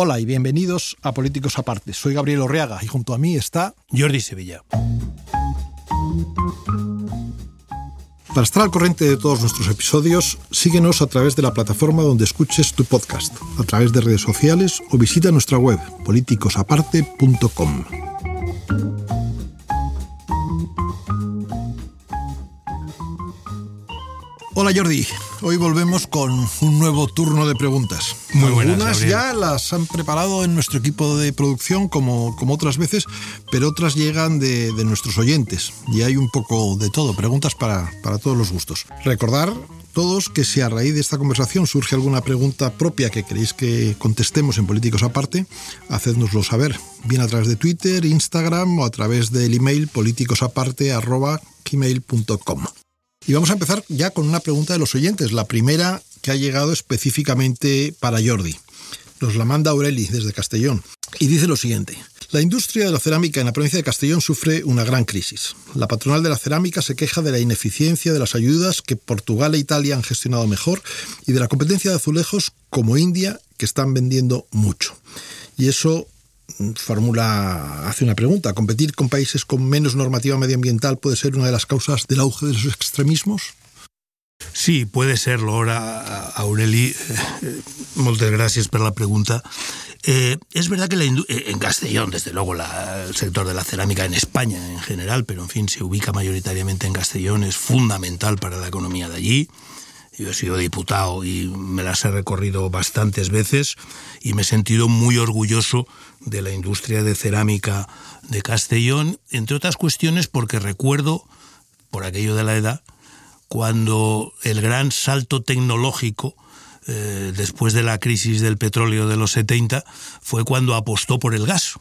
Hola y bienvenidos a Políticos Aparte. Soy Gabriel Orreaga y junto a mí está Jordi Sevilla. Para estar al corriente de todos nuestros episodios, síguenos a través de la plataforma donde escuches tu podcast, a través de redes sociales o visita nuestra web politicosaparte.com. Hola Jordi, hoy volvemos con un nuevo turno de preguntas. Muy buenas, Algunas Gabriel. ya las han preparado en nuestro equipo de producción como, como otras veces, pero otras llegan de, de nuestros oyentes y hay un poco de todo, preguntas para, para todos los gustos. Recordar todos que si a raíz de esta conversación surge alguna pregunta propia que queréis que contestemos en Políticos Aparte, hacednoslo saber, bien a través de Twitter, Instagram o a través del email politicosaparte.gmail.com. Y vamos a empezar ya con una pregunta de los oyentes, la primera que ha llegado específicamente para Jordi. Nos la manda Aureli desde Castellón y dice lo siguiente. La industria de la cerámica en la provincia de Castellón sufre una gran crisis. La patronal de la cerámica se queja de la ineficiencia de las ayudas que Portugal e Italia han gestionado mejor y de la competencia de azulejos como India que están vendiendo mucho. Y eso formula, hace una pregunta. ¿Competir con países con menos normativa medioambiental puede ser una de las causas del auge de los extremismos? Sí, puede serlo. Ahora, Aureli, eh, moltes gràcies per la pregunta. Eh, es verdad que la eh, en Castellón, desde luego, el sector de la cerámica en España en general, pero en fin, se ubica mayoritariamente en Castellón, es fundamental para la economía de allí. Yo he sido diputado y me las he recorrido bastantes veces y me he sentido muy orgulloso de la industria de cerámica de Castellón, entre otras cuestiones porque recuerdo, por aquello de la edad, cuando el gran salto tecnológico eh, después de la crisis del petróleo de los 70 fue cuando apostó por el gas.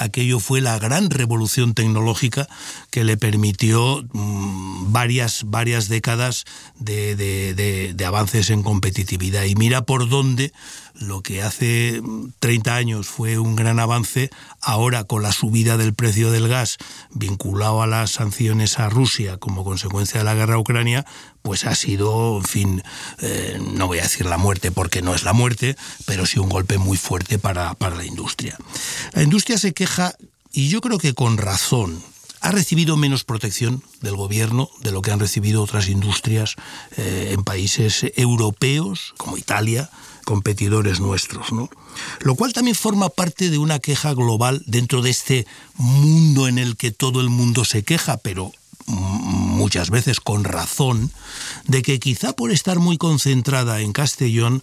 Aquello fue la gran revolución tecnológica que le permitió mm, varias, varias décadas de, avances en competitividad. Y mira por dónde lo que hace mm, 30 años fue un gran avance, ahora con la subida del precio del gas vinculado a las sanciones a Rusia como consecuencia de la guerra a Ucrania, pues ha sido, en fin, eh, no voy a decir la muerte porque no es la muerte, pero sí un golpe muy fuerte para, para la industria. La industria se queja, y yo creo que con razón, ha recibido menos protección del gobierno de lo que han recibido otras industrias eh, en países europeos, como Italia, competidores nuestros, ¿no? Lo cual también forma parte de una queja global dentro de este mundo en el que todo el mundo se queja, pero mm, muchas veces con razón, de que quizá por estar muy concentrada en Castellón,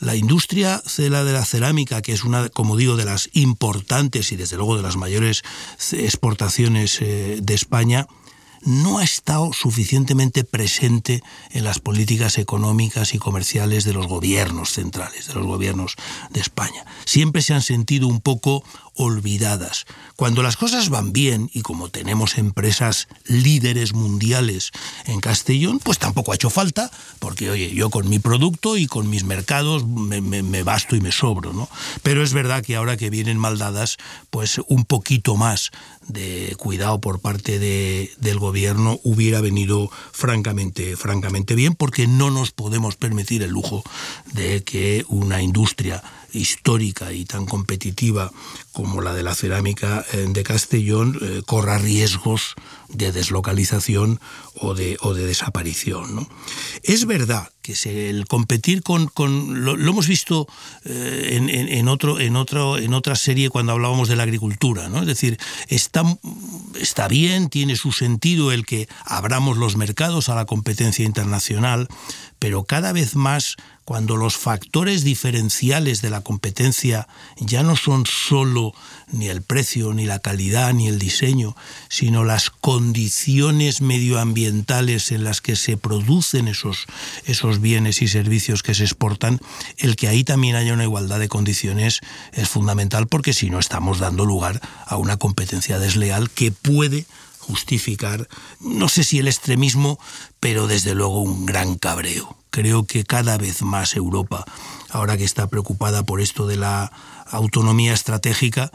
la industria cela de la cerámica, que es una, como digo, de las importantes y desde luego de las mayores exportaciones eh, de España, no ha estado suficientemente presente en las políticas económicas y comerciales de los gobiernos centrales, de los gobiernos de España. Siempre se han sentido un poco olvidadas. Cuando las cosas van bien, y como tenemos empresas líderes mundiales en Castellón, pues tampoco ha hecho falta, porque oye, yo con mi producto y con mis mercados me, basto y me sobro, ¿no? Pero es verdad que ahora que vienen mal dadas, pues un poquito más de cuidado por parte de- del gobierno hubiera venido francamente, francamente bien, porque no nos podemos permitir el lujo de que una industria histórica y tan competitiva como la de la cerámica eh, de Castellón eh, corra riesgos de deslocalización o de, o de desaparición. Es verdad que el competir con... con- lo, hemos visto eh, en, en- otro, en, otro, en otra serie cuando hablábamos de la agricultura. Es decir, está, está bien, tiene su sentido el que abramos los mercados a la competencia internacional, pero cada vez más cuando los factores diferenciales de la competencia ya no son solo ni el precio, ni la calidad, ni el diseño, sino las condiciones medioambientales en las que se producen esos, esos bienes y servicios que se exportan, el que ahí también haya una igualdad de condiciones es fundamental porque si no estamos dando lugar a una competencia desleal que puede justificar, no sé si el extremismo, pero desde luego un gran cabreo. Creo que cada vez más Europa, ahora que está preocupada por esto de la autonomía estratégica,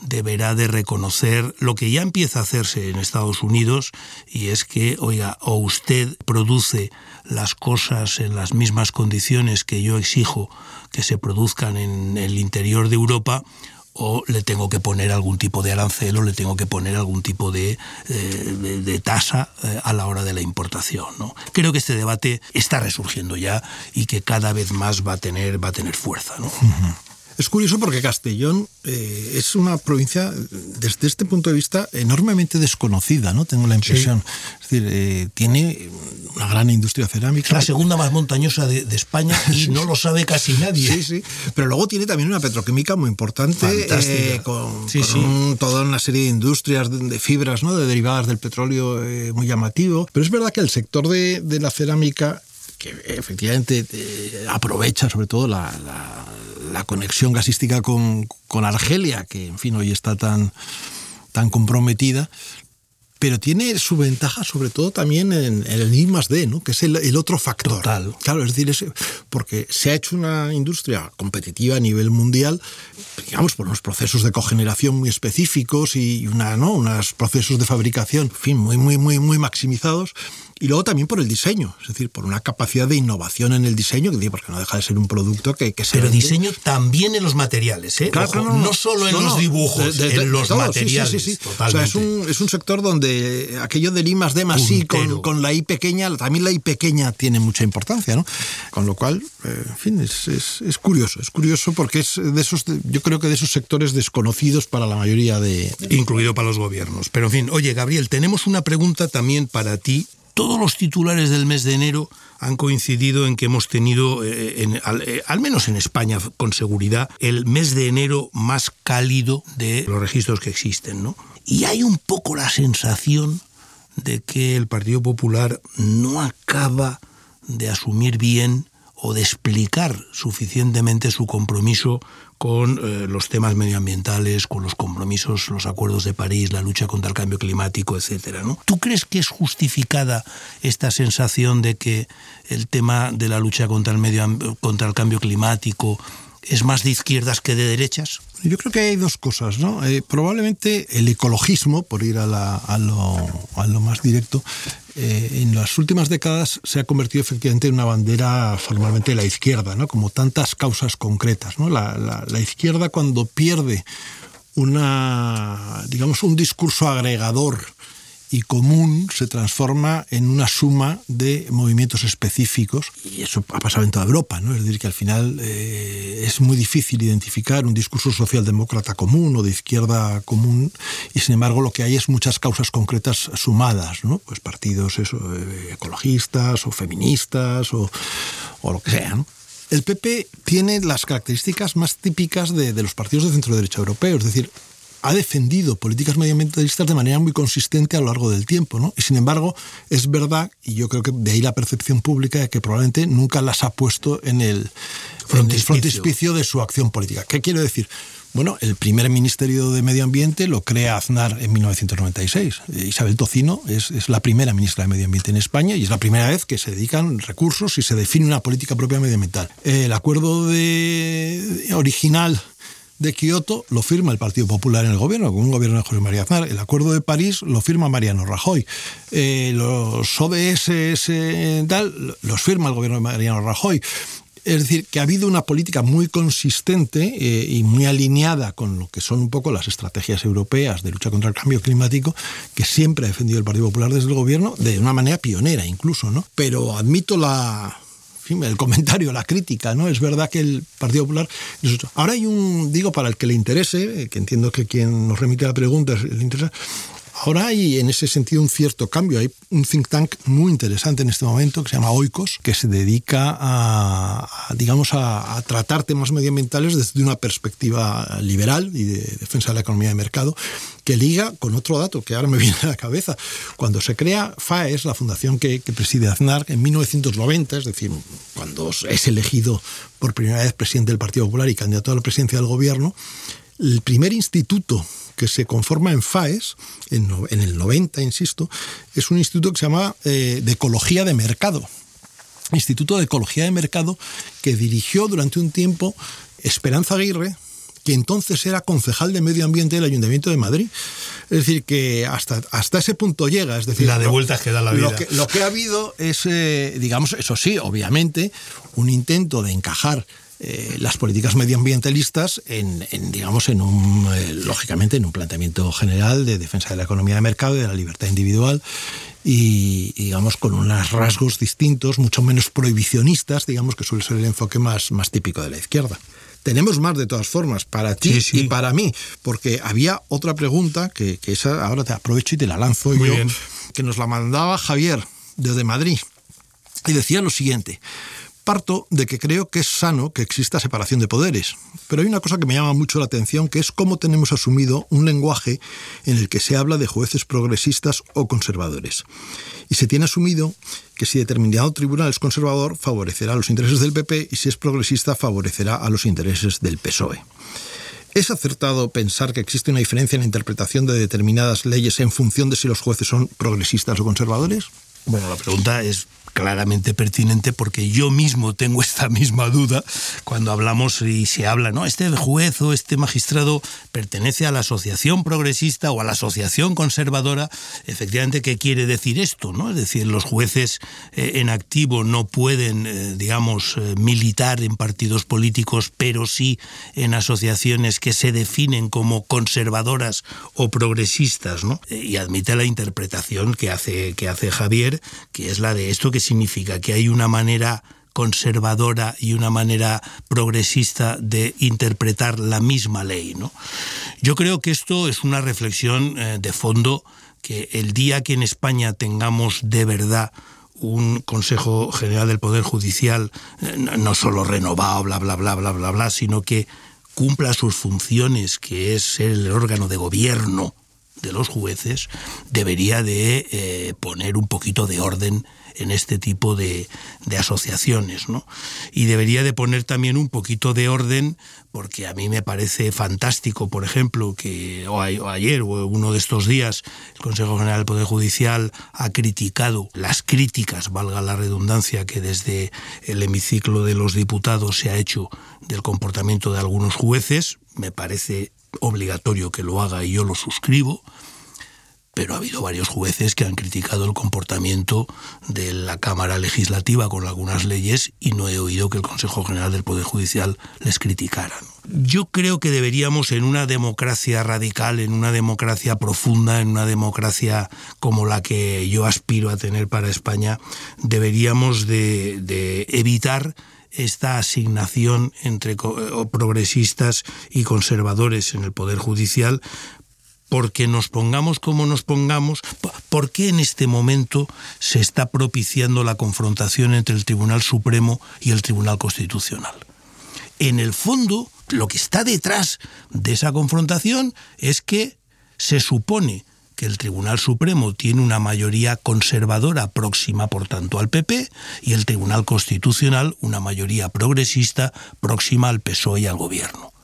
deberá de reconocer lo que ya empieza a hacerse en Estados Unidos y es que, oiga, o usted produce las cosas en las mismas condiciones que yo exijo que se produzcan en el interior de Europa, o le tengo que poner algún tipo de arancel o le tengo que poner algún tipo de, eh, tasa eh, a la hora de la importación. ¿no? Creo que este debate está resurgiendo ya y que cada vez más va a tener, va a tener fuerza. ¿no? Es curioso porque Castellón eh, es una provincia, desde este punto de vista, enormemente desconocida, ¿no? Tengo la impresión. Es decir, eh, tiene una gran industria cerámica. La segunda más montañosa de, España y no lo sabe casi nadie. Sí, sí. Pero luego tiene también una petroquímica muy importante, eh, con, toda una serie de industrias de, fibras, ¿no? De derivadas del petróleo muy llamativo. Pero es verdad que el sector de, la cerámica que efectivamente aprovecha sobre todo la, la conexión gasística con, Argelia, que en fin hoy está tan, tan comprometida, pero tiene su ventaja sobre todo también en, el I más D, ¿no? que es el, otro factor. Claro, es decir, porque se ha hecho una industria competitiva a nivel mundial, digamos, por unos procesos de cogeneración muy específicos y una, ¿no? unos procesos de fabricación, en fin, muy, muy, muy, muy maximizados y luego también por el diseño, es decir, por una capacidad de innovación en el diseño, que porque no deja de ser un producto que, que se. Pero diseño también en los materiales, ¿eh? Claro, no, solo en los dibujos, en los materiales. Sí, sí, sí. O sea, es un, es un sector donde aquello de limas de más sí con, con, la I pequeña, también la I pequeña tiene mucha importancia, ¿no? Con lo cual, eh, en fin, es, es, es, curioso, es curioso porque es de esos, yo creo que de esos sectores desconocidos para la mayoría de. Incluido para los gobiernos. Pero en fin, oye, Gabriel, tenemos una pregunta también para ti todos los titulares del mes de enero han coincidido en que hemos tenido, eh, eh, al, menos en España con seguridad, el mes de enero más cálido de los registros que existen. ¿no? Y hay un poco la sensación de que el Partido Popular no acaba de asumir bien o de explicar suficientemente su compromiso con eh, los temas medioambientales, con los compromisos, los acuerdos de París, la lucha contra el cambio climático, etcétera, ¿no? ¿Tú crees que es justificada esta sensación de que el tema de la lucha contra el medio contra el cambio climático es más de izquierdas que de derechas? Yo creo que hay dos cosas, ¿no? Eh, probablemente el ecologismo, por ir a, lo, más directo, eh, en las últimas décadas se ha convertido efectivamente en una bandera formalmente de la izquierda, ¿no? Como tantas causas concretas, ¿no? La, la izquierda cuando pierde una, digamos, un discurso agregador y común se transforma en una suma de movimientos específicos y eso ha pasado en toda Europa, ¿no? Es decir, que al final eh, es muy difícil identificar un discurso socialdemócrata común o de izquierda común y sin embargo lo que hay es muchas causas concretas sumadas, ¿no? Pues partidos eso, eh, ecologistas o feministas o, o lo que sea, El PP tiene las características más típicas de, de los partidos de centro derecha europeo, es decir, ha defendido políticas medioambientalistas de manera muy consistente a lo largo del tiempo, ¿no? Y sin embargo, es verdad, y yo creo que de ahí la percepción pública, de que probablemente nunca las ha puesto en el frontispicio de su acción política. ¿Qué quiero decir? Bueno, el primer Ministerio de Medio Ambiente lo crea Aznar en 1996. Isabel Tocino es, la primera ministra de Medio Ambiente en España y es la primera vez que se dedican recursos y se define una política propia medioambiental. El acuerdo de, original de Kioto lo firma el Partido Popular en el gobierno, con un gobierno de José María Aznar. El Acuerdo de París lo firma Mariano Rajoy. Eh, los ODS tal, los firma el gobierno de Mariano Rajoy. Es decir, que ha habido una política muy consistente eh, y muy alineada con lo que son un poco las estrategias europeas de lucha contra el cambio climático, que siempre ha defendido el Partido Popular desde el gobierno, de una manera pionera incluso, ¿no? Pero admito la, el comentario, la crítica, ¿no? Es verdad que el Partido Popular... Ahora hay un, digo, para el que le interese, eh, que entiendo que quien nos remite la pregunta le interesa, Ahora hay en ese sentido un cierto cambio. Hay un think tank muy interesante en este momento que se llama Oikos, que se dedica a, digamos, a, tratar temas medioambientales desde una perspectiva liberal y de defensa de la economía de mercado, que liga con otro dato que ahora me viene a la cabeza. Cuando se crea FAES, la fundación que, que preside Aznar, en 1990, es decir, cuando es elegido por primera vez presidente del Partido Popular y candidato a la presidencia del gobierno, el primer instituto que se conforma en FAES, en, el 90, insisto, es un instituto que se llama eh, de Ecología de Mercado. Instituto de Ecología de Mercado que dirigió durante un tiempo Esperanza Aguirre, que entonces era concejal de Medio Ambiente del Ayuntamiento de Madrid. Es decir, que hasta, hasta ese punto llega. Es decir, la de vueltas que da la vida. Lo que, lo que ha habido es, eh, digamos, eso sí, obviamente, un intento de encajar eh, las políticas medioambientalistas en, en digamos, en un, eh, lógicamente, en un planteamiento general de defensa de la economía de mercado y de la libertad individual y, digamos, con unos rasgos distintos, mucho menos prohibicionistas, digamos, que suele ser el enfoque más, más típico de la izquierda. Tenemos más de todas formas, para ti Sí, sí. y para mí, porque había otra pregunta que, que esa ahora te aprovecho y te la lanzo Muy yo, bien. que nos la mandaba Javier desde Madrid y decía lo siguiente. Parto de que creo que es sano que exista separación de poderes, pero hay una cosa que me llama mucho la atención, que es cómo tenemos asumido un lenguaje en el que se habla de jueces progresistas o conservadores. Y se tiene asumido que si determinado tribunal es conservador, favorecerá los intereses del PP y si es progresista, favorecerá a los intereses del PSOE. ¿Es acertado pensar que existe una diferencia en la interpretación de determinadas leyes en función de si los jueces son progresistas o conservadores? Bueno, la pregunta es claramente pertinente porque yo mismo tengo esta misma duda cuando hablamos y se habla, ¿no? Este juez o este magistrado pertenece a la asociación progresista o a la asociación conservadora. Efectivamente, ¿qué quiere decir esto? ¿no? Es decir, los jueces eh, en activo no pueden, eh, digamos, eh, militar en partidos políticos, pero sí en asociaciones que se definen como conservadoras o progresistas, ¿no? Y admite la interpretación que hace, que hace Javier, que es la de esto que significa que hay una manera conservadora y una manera progresista de interpretar la misma ley. ¿no? Yo creo que esto es una reflexión eh, de fondo que el día que en España tengamos de verdad un Consejo General del Poder Judicial eh, no, solo renovado, bla, bla, bla, bla, bla, bla, sino que cumpla sus funciones, que es el órgano de gobierno de los jueces, debería de eh, poner un poquito de orden en este tipo de, de, asociaciones, ¿no? Y debería de poner también un poquito de orden, porque a mí me parece fantástico, por ejemplo, que ayer o uno de estos días el Consejo General del Poder Judicial ha criticado las críticas, valga la redundancia, que desde el hemiciclo de los diputados se ha hecho del comportamiento de algunos jueces. Me parece obligatorio que lo haga y yo lo suscribo pero ha habido varios jueces que han criticado el comportamiento de la Cámara Legislativa con algunas leyes y no he oído que el Consejo General del Poder Judicial les criticara. Yo creo que deberíamos en una democracia radical, en una democracia profunda, en una democracia como la que yo aspiro a tener para España, deberíamos de, de evitar esta asignación entre progresistas y conservadores en el Poder Judicial porque nos pongamos como nos pongamos, ¿por qué en este momento se está propiciando la confrontación entre el Tribunal Supremo y el Tribunal Constitucional? En el fondo, lo que está detrás de esa confrontación es que se supone que el Tribunal Supremo tiene una mayoría conservadora próxima, por tanto, al PP, y el Tribunal Constitucional una mayoría progresista próxima al PSOE y al Gobierno.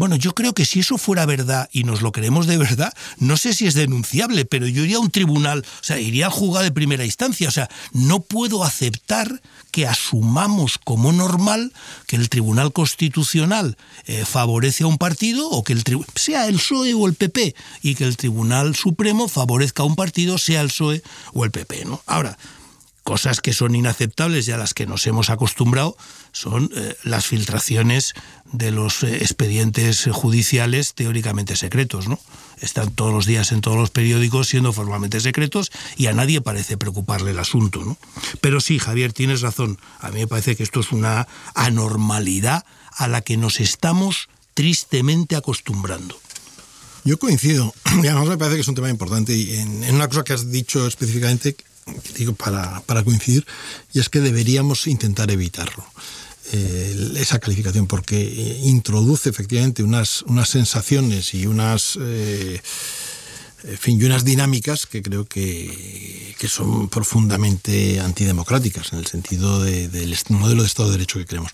Bueno, yo creo que si eso fuera verdad y nos lo creemos de verdad, no sé si es denunciable, pero yo iría a un tribunal, o sea, iría al juzgado de primera instancia. O sea, no puedo aceptar que asumamos como normal que el Tribunal Constitucional eh, favorece a un partido o que el sea el PSOE o el PP y que el Tribunal Supremo favorezca a un partido, sea el PSOE o el PP, ¿no? Ahora, cosas que son inaceptables y a las que nos hemos acostumbrado son eh, las filtraciones de los eh, expedientes judiciales teóricamente secretos, ¿no? Están todos los días en todos los periódicos siendo formalmente secretos y a nadie parece preocuparle el asunto, ¿no? Pero sí, Javier, tienes razón. A mí me parece que esto es una anormalidad a la que nos estamos tristemente acostumbrando. Yo coincido, y además me parece que es un tema importante y en, en una cosa que has dicho específicamente digo para, para, coincidir, y es que deberíamos intentar evitarlo. Eh, esa calificación, porque introduce efectivamente unas, unas sensaciones y unas, eh, en fin, y unas dinámicas que creo que, que son profundamente antidemocráticas en el sentido del modelo de Estado de Derecho que queremos.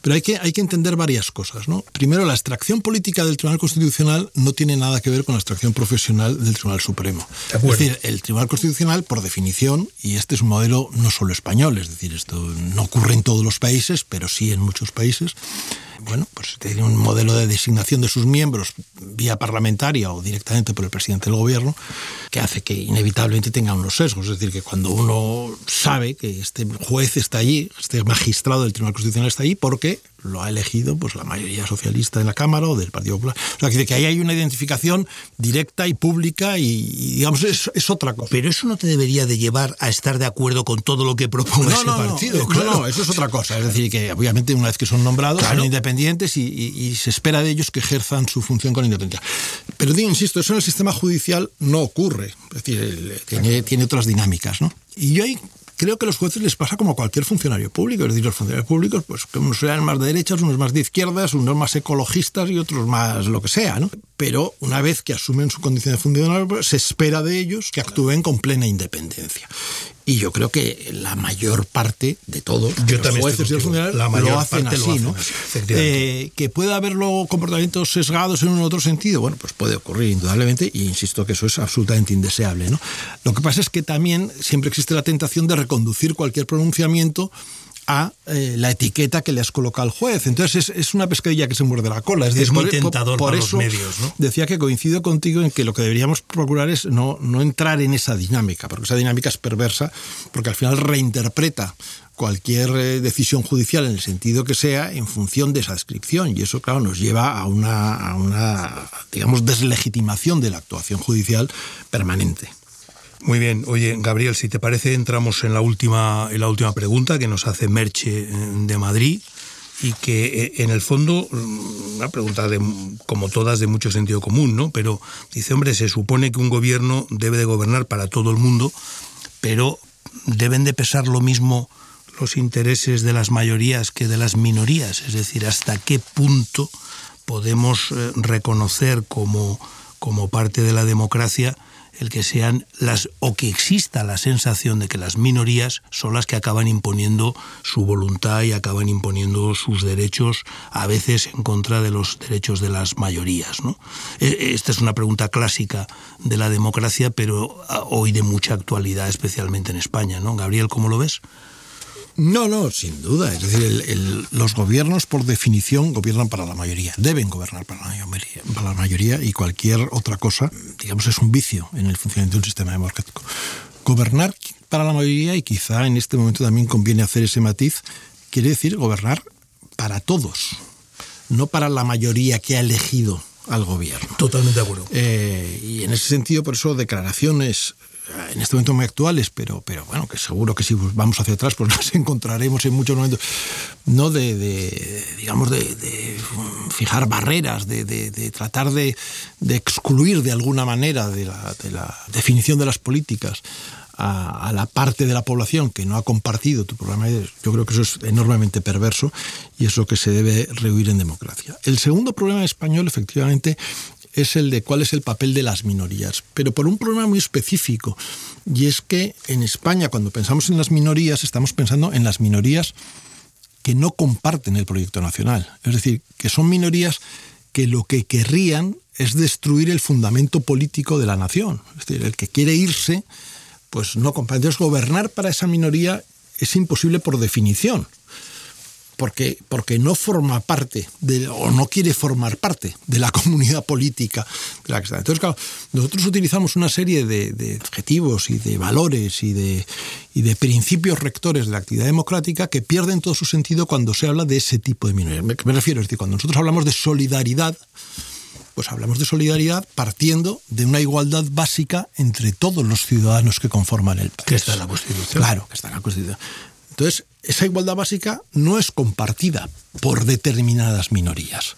Pero hay que, hay que entender varias cosas. ¿no? Primero, la extracción política del Tribunal Constitucional no tiene nada que ver con la extracción profesional del Tribunal Supremo. Es decir, el Tribunal Constitucional, por definición, y este es un modelo no solo español, es decir, esto no ocurre en todos los países, pero sí en muchos países, bueno, pues tiene un modelo de designación de sus miembros vía parlamentaria o directamente por el presidente del gobierno, que hace que inevitablemente tenga unos sesgos. Es decir, que cuando uno sabe que este juez está allí, este magistrado del Tribunal Constitucional está allí, porque lo ha elegido pues la mayoría socialista en la Cámara o del Partido Popular. O sea, que, ahí hay una identificación directa y pública y, digamos, es, es, otra cosa. Pero eso no te debería de llevar a estar de acuerdo con todo lo que proponga ese partido. No, claro. no, eso es otra cosa. Es decir, que obviamente una vez que son nombrados son independientes y, se espera de ellos que ejerzan su función con independencia. Pero digo, insisto, eso en el sistema judicial no ocurre. Es decir, tiene, tiene otras dinámicas, ¿no? Y yo ahí creo que a los jueces les pasa como a cualquier funcionario público. Es decir, los funcionarios públicos, pues unos sean más de derechas, unos más de izquierdas, unos más ecologistas y otros más lo que sea, ¿no? Pero una vez que asumen su condición de funcionario, pues, se espera de ellos que actúen con plena independencia. Y yo creo que la mayor parte de todos los jueces funcionarios lo hacen así, ¿no? Eh, que pueda haber luego comportamientos sesgados en un otro sentido, bueno, pues puede ocurrir indudablemente, y insisto que eso es absolutamente indeseable, ¿no? Lo que pasa es que también siempre existe la tentación de reconducir cualquier pronunciamiento a eh, la etiqueta que le has colocado al juez. Entonces es, una pescadilla que se muerde la cola. Es, muy tentador por, eso los medios. ¿no? Decía que coincido contigo en que lo que deberíamos procurar es no, no entrar en esa dinámica, porque esa dinámica es perversa, porque al final reinterpreta cualquier eh, decisión judicial en el sentido que sea en función de esa descripción y eso claro nos lleva a una, a una digamos deslegitimación de la actuación judicial permanente. Muy bien. Oye, Gabriel, si te parece, entramos en la última, en la última pregunta que nos hace Merche eh, de Madrid y que eh, en el fondo, mm, una pregunta de, como todas de mucho sentido común, ¿no? Pero dice, hombre, se supone que un gobierno debe de gobernar para todo el mundo, pero deben de pesar lo mismo los intereses de las mayorías que de las minorías. Es decir, hasta qué punto podemos eh, reconocer como, como parte de la democracia el que sean las o que exista la sensación de que las minorías son las que acaban imponiendo su voluntad y acaban imponiendo sus derechos a veces en contra de los derechos de las mayorías. E, esta es una pregunta clásica de la democracia, pero ah, hoy de mucha actualidad, especialmente en España, ¿no? Gabriel, ¿cómo lo ves? No, no, sin duda. Es decir, los gobiernos, por definición, gobiernan para la mayoría. Deben gobernar para la, mayoría, para la mayoría y cualquier otra cosa, digamos, es un vicio en el funcionamiento de un sistema democrático. Gobernar para la mayoría, y quizá en este momento también conviene hacer ese matiz, quiere decir gobernar para todos, no para la mayoría que ha elegido al gobierno. Totalmente de acuerdo. Eh, y en ese sentido, por eso, declaraciones en este momento muy actuales, pero, pero bueno, que seguro que si vamos hacia atrás, pues nos encontraremos en muchos momentos, no de, digamos, de, fijar barreras, de, tratar de, excluir de alguna manera de la, definición de las políticas a, la parte de la población que no ha compartido tu programa, yo creo que eso es enormemente perverso y es lo que se debe rehuir en democracia. El segundo problema español, efectivamente, es el de cuál es el papel de las minorías, pero por un problema muy específico, y es que en España cuando pensamos en las minorías estamos pensando en las minorías que no comparten el proyecto nacional, es decir, que son minorías que lo que querrían es destruir el fundamento político de la nación, es decir, el que quiere irse, pues no comparte. Gobernar para esa minoría es imposible por definición porque, porque no forma parte de, o no quiere formar parte de la comunidad política de la que está. Entonces, claro, nosotros utilizamos una serie de, objetivos y de valores y de, y de principios rectores de la actividad democrática que pierden todo su sentido cuando se habla de ese tipo de minorías. Me, me refiero, es decir, cuando nosotros hablamos de solidaridad, pues hablamos de solidaridad partiendo de una igualdad básica entre todos los ciudadanos que conforman el país. Que está en la Constitución. Claro, que está en la Constitución. Entonces, esa igualdad básica no es compartida por determinadas minorías.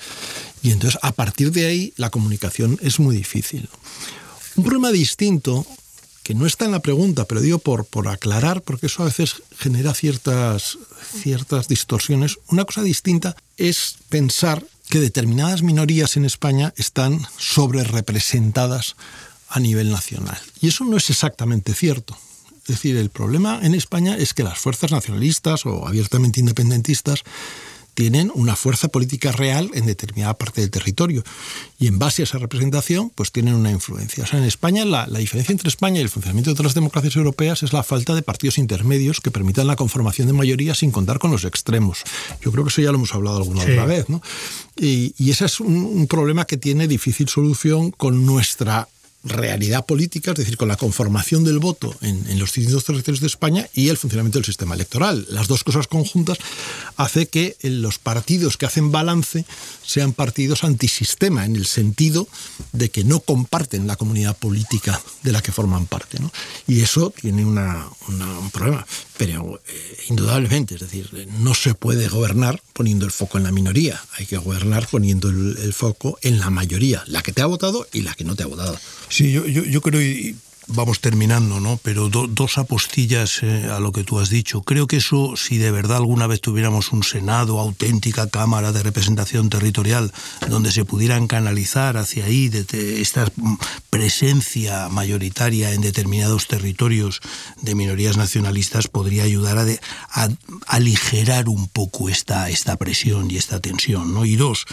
Y entonces, a partir de ahí, la comunicación es muy difícil. Un problema distinto, que no está en la pregunta, pero digo por, por aclarar, porque eso a veces genera ciertas, ciertas distorsiones, una cosa distinta es pensar que determinadas minorías en España están sobre representadas a nivel nacional. Y eso no es exactamente cierto. Es decir, el problema en España es que las fuerzas nacionalistas o abiertamente independentistas tienen una fuerza política real en determinada parte del territorio. Y en base a esa representación, pues tienen una influencia. O sea, en España, la, diferencia entre España y el funcionamiento de otras democracias europeas es la falta de partidos intermedios que permitan la conformación de mayoría sin contar con los extremos. Yo creo que eso ya lo hemos hablado alguna otra vez, ¿no? Y, ese es un problema que tiene difícil solución con nuestra realidad política, es decir, con la conformación del voto en, los distintos territorios de España y el funcionamiento del sistema electoral. Las dos cosas conjuntas hace que los partidos que hacen balance sean partidos antisistema, en el sentido de que no comparten la comunidad política de la que forman parte. Y eso tiene un problema, pero eh, indudablemente, es decir, no se puede gobernar poniendo el foco en la minoría, hay que gobernar poniendo el foco en la mayoría, la que te ha votado y la que no te ha votado. Sí, yo, yo, creo, y vamos terminando, ¿no? Pero dos apostillas eh, a lo que tú has dicho. Creo que eso, si de verdad alguna vez tuviéramos un Senado, auténtica Cámara de Representación Territorial, donde se pudieran canalizar hacia ahí esta presencia mayoritaria en determinados territorios de minorías nacionalistas, podría ayudar a, aligerar un poco esta, esta presión y esta tensión, ¿no? Y dos,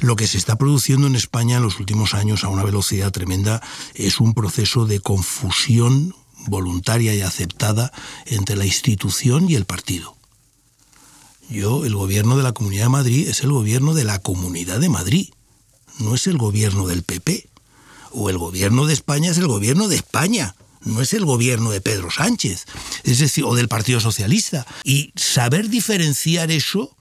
lo que se está produciendo en España en los últimos años a una velocidad tremenda es un proceso de confusión fusión voluntaria y aceptada entre la institución y el partido. Yo, el gobierno de la Comunidad de Madrid es el gobierno de la Comunidad de Madrid, no es el gobierno del PP. O el gobierno de España es el gobierno de España, no es el gobierno de Pedro Sánchez, es decir, o del Partido Socialista. Y saber diferenciar eso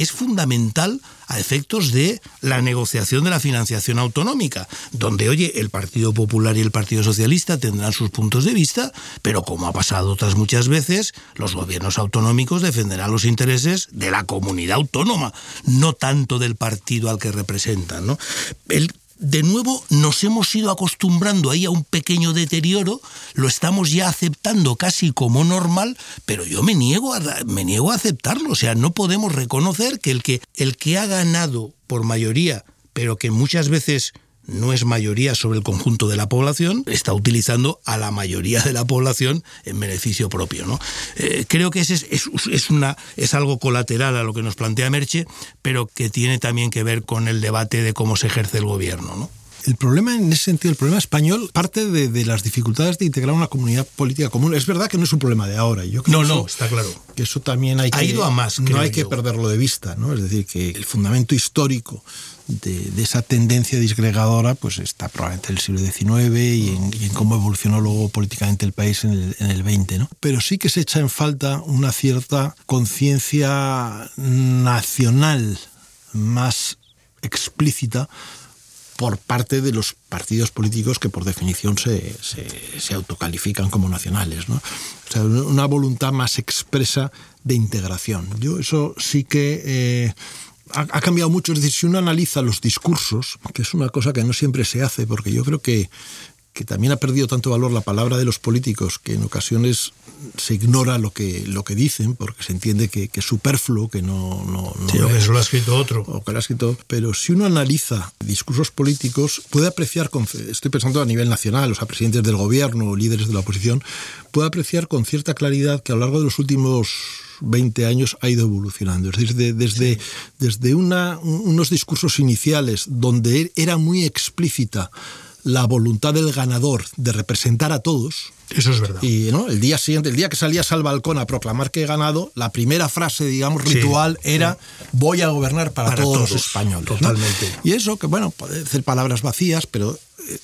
es fundamental a efectos de la negociación de la financiación autonómica, donde, oye, el Partido Popular y el Partido Socialista tendrán sus puntos de vista, pero como ha pasado otras muchas veces, los gobiernos autonómicos defenderán los intereses de la comunidad autónoma, no tanto del partido al que representan. ¿no? El de nuevo nos hemos ido acostumbrando ahí a un pequeño deterioro, lo estamos ya aceptando casi como normal, pero yo me niego a, me niego a aceptarlo. O sea, no podemos reconocer que el, que el que ha ganado por mayoría, pero que muchas veces no es mayoría sobre el conjunto de la población, está utilizando a la mayoría de la población en beneficio propio. ¿no? Eh, creo que ese es, es, una, es algo colateral a lo que nos plantea Merche, pero que tiene también que ver con el debate de cómo se ejerce el gobierno. ¿no? El problema en ese sentido, el problema español, parte de, las dificultades de integrar una comunidad política común. Es verdad que no es un problema de ahora. Yo creo no, no, está claro. Que eso también hay ha que. ido a más. No hay que perderlo de vista, ¿no? Es decir, que el fundamento histórico de, esa tendencia disgregadora pues está probablemente en el siglo XIX y en, cómo evolucionó luego políticamente el país en el, en el 20. ¿no? Pero sí que se echa en falta una cierta conciencia nacional más explícita por parte de los partidos políticos que por definición se, se, autocalifican como nacionales. O sea, una voluntad más expresa de integración. Yo eso sí que... Eh, ha, cambiado mucho. Es decir, si uno analiza los discursos, que es una cosa que no siempre se hace, porque yo creo que, que también ha perdido tanto valor la palabra de los políticos que en ocasiones se ignora lo que, lo que dicen porque se entiende que, que es superfluo, que no... no, sí, o que eso lo ha escrito otro. O que lo ha escrito... Pero si uno analiza discursos políticos, puede apreciar, con, estoy pensando a nivel nacional, o sea, presidentes del gobierno o líderes de la oposición, puede apreciar con cierta claridad que a lo largo de los últimos 20 años ha ido evolucionando. Es decir, desde, desde una, unos discursos iniciales donde era muy explícita la voluntad del ganador de representar a todos. Eso es verdad. Y ¿no? el día siguiente, el día que salías al balcón a proclamar que he ganado, la primera frase, digamos, ritual era voy a gobernar para, todos, los españoles. Totalmente. Y eso, que bueno, puede ser palabras vacías, pero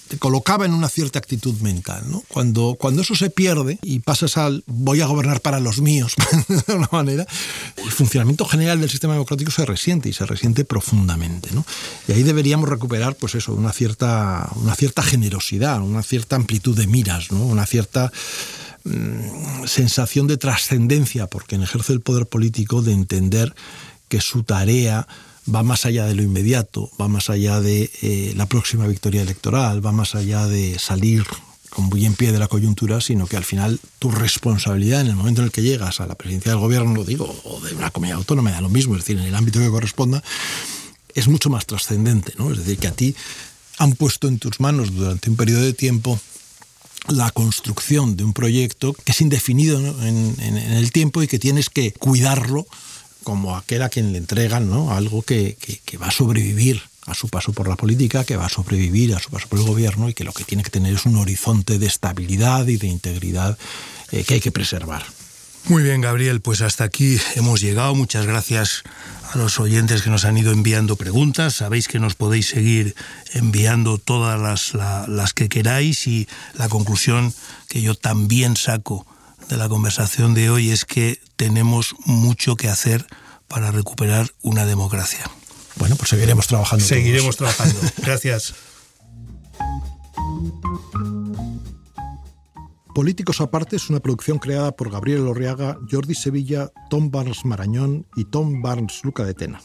te colocaba en una cierta actitud mental. ¿no? Cuando, cuando eso se pierde y pasas al voy a gobernar para los míos, de una manera, el funcionamiento general del sistema democrático se resiente y se resiente profundamente. ¿no? Y ahí deberíamos recuperar pues eso, una, cierta, una cierta generosidad, una cierta amplitud de miras, ¿no? una cierta mm, sensación de trascendencia, porque en ejerce el poder político, de entender que su tarea va más allá de lo inmediato, va más allá de eh, la próxima victoria electoral, va más allá de salir con muy en pie de la coyuntura, sino que al final tu responsabilidad en el momento en el que llegas a la presidencia del gobierno, lo digo, o de una comunidad autónoma, da lo mismo, es decir, en el ámbito que corresponda, es mucho más trascendente, ¿no? Es decir, que a ti han puesto en tus manos durante un periodo de tiempo la construcción de un proyecto que es indefinido en, el tiempo y que tienes que cuidarlo como aquel a quien le entregan ¿no? algo que, va a sobrevivir a su paso por la política, que va a sobrevivir a su paso por el gobierno y que lo que tiene que tener es un horizonte de estabilidad y de integridad eh, que hay que preservar. Muy bien, Gabriel, pues hasta aquí hemos llegado. Muchas gracias a los oyentes que nos han ido enviando preguntas. Sabéis que nos podéis seguir enviando todas las, las que queráis y la conclusión que yo también saco de la conversación de hoy es que tenemos mucho que hacer para recuperar una democracia. Bueno, pues seguiremos trabajando. Seguiremos trabajando. Gracias. Políticos aparte es una producción creada por Gabriel Orriaga, Jordi Sevilla, Tom Barnes Marañón y Tom Barnes Luca de Tena.